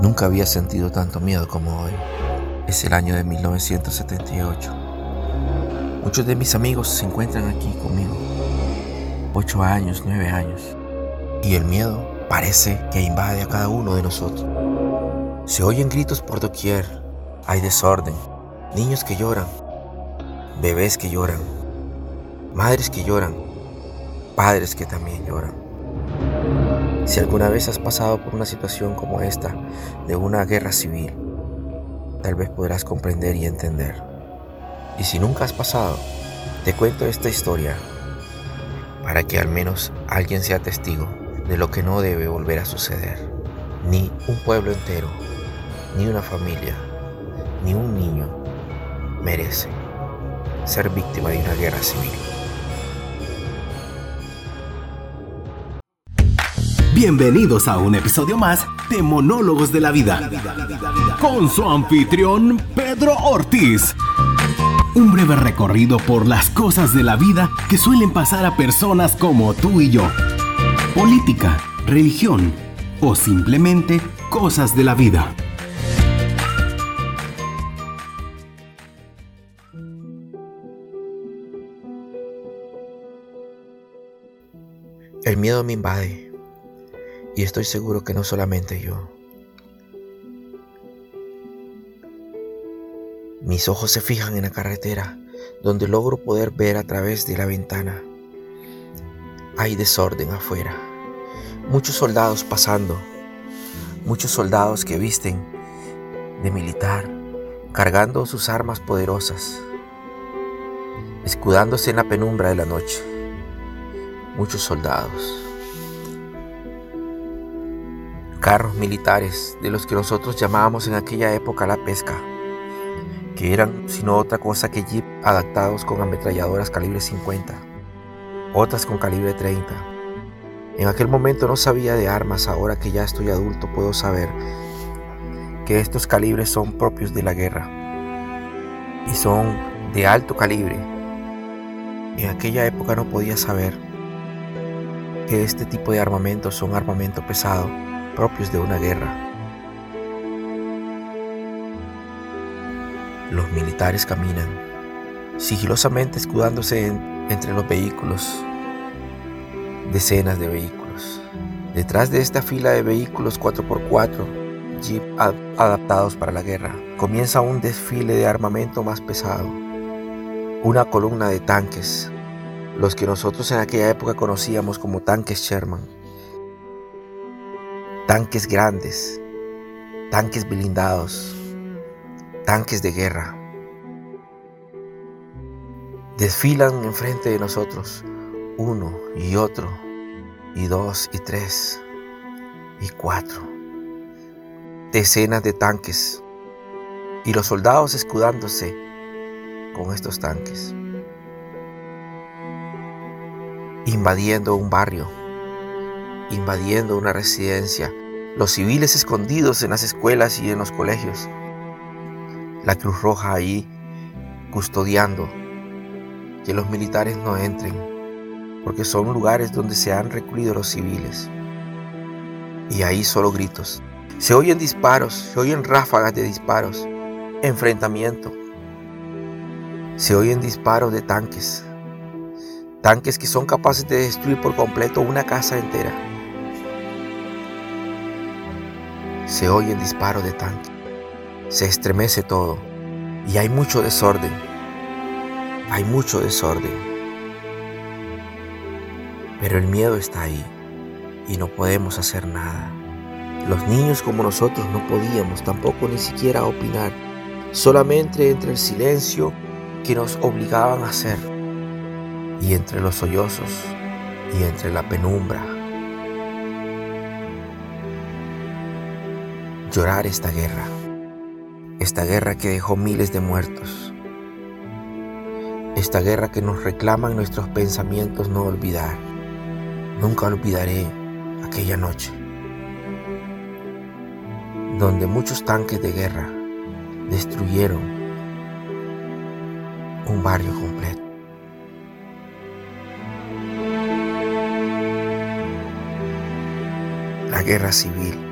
Nunca había sentido tanto miedo como hoy. Es el año de 1978. Muchos de mis amigos se encuentran aquí conmigo. Ocho años, nueve años. Y el miedo parece que invade a cada uno de nosotros. Se oyen gritos por doquier. Hay desorden. Niños que lloran. Bebés que lloran. Madres que lloran. Padres que también lloran. Si alguna vez has pasado por una situación como esta, de una guerra civil, tal vez podrás comprender y entender. Y si nunca has pasado, te cuento esta historia para que al menos alguien sea testigo de lo que no debe volver a suceder. Ni un pueblo entero, ni una familia, ni un niño merece ser víctima de una guerra civil. Bienvenidos a un episodio más de Monólogos de la Vida con su anfitrión Pedro Ortiz. Un breve recorrido por las cosas de la vida que suelen pasar a personas como tú y yo. Política, religión o simplemente cosas de la vida. El miedo me invade y estoy seguro que no solamente yo. Mis ojos se fijan en la carretera, donde logro poder ver a través de la ventana. Hay desorden afuera, muchos soldados pasando, muchos soldados que visten de militar, cargando sus armas poderosas, escudándose en la penumbra de la noche. Muchos soldados carros militares de los que nosotros llamábamos en aquella época la pesca, que eran sino otra cosa que jeep adaptados con ametralladoras calibre 50, otras con calibre 30. En aquel momento no sabía de armas, ahora que ya estoy adulto puedo saber que estos calibres son propios de la guerra y son de alto calibre. En aquella época no podía saber que este tipo de armamentos son armamento pesado propios de una guerra. Los militares caminan, sigilosamente escudándose entre los vehículos, decenas de vehículos. Detrás de esta fila de vehículos 4x4, jeep adaptados para la guerra, comienza un desfile de armamento más pesado. Una columna de tanques, los que nosotros en aquella época conocíamos como tanques Sherman tanques grandes, tanques blindados, tanques de guerra. Desfilan enfrente de nosotros, uno y otro, y dos y tres, y cuatro. Decenas de tanques, y los soldados escudándose con estos tanques, invadiendo un barrio invadiendo una residencia, los civiles escondidos en las escuelas y en los colegios, la Cruz Roja ahí custodiando que los militares no entren, porque son lugares donde se han recluido los civiles. Y ahí solo gritos. Se oyen disparos, se oyen ráfagas de disparos, enfrentamiento. Se oyen disparos de tanques, tanques que son capaces de destruir por completo una casa entera. Se oye el disparo de tanque. Se estremece todo. Y hay mucho desorden. Hay mucho desorden. Pero el miedo está ahí. Y no podemos hacer nada. Los niños como nosotros no podíamos tampoco ni siquiera opinar. Solamente entre el silencio que nos obligaban a hacer. Y entre los sollozos. Y entre la penumbra llorar esta guerra, esta guerra que dejó miles de muertos, esta guerra que nos reclama en nuestros pensamientos no olvidar. Nunca olvidaré aquella noche, donde muchos tanques de guerra destruyeron un barrio completo. La guerra civil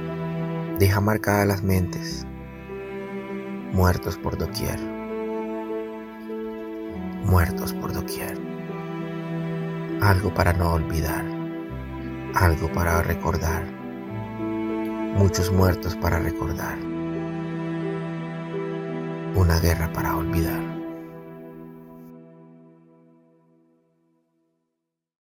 deja marcadas las mentes, muertos por doquier, muertos por doquier. Algo para no olvidar, algo para recordar, muchos muertos para recordar, una guerra para olvidar.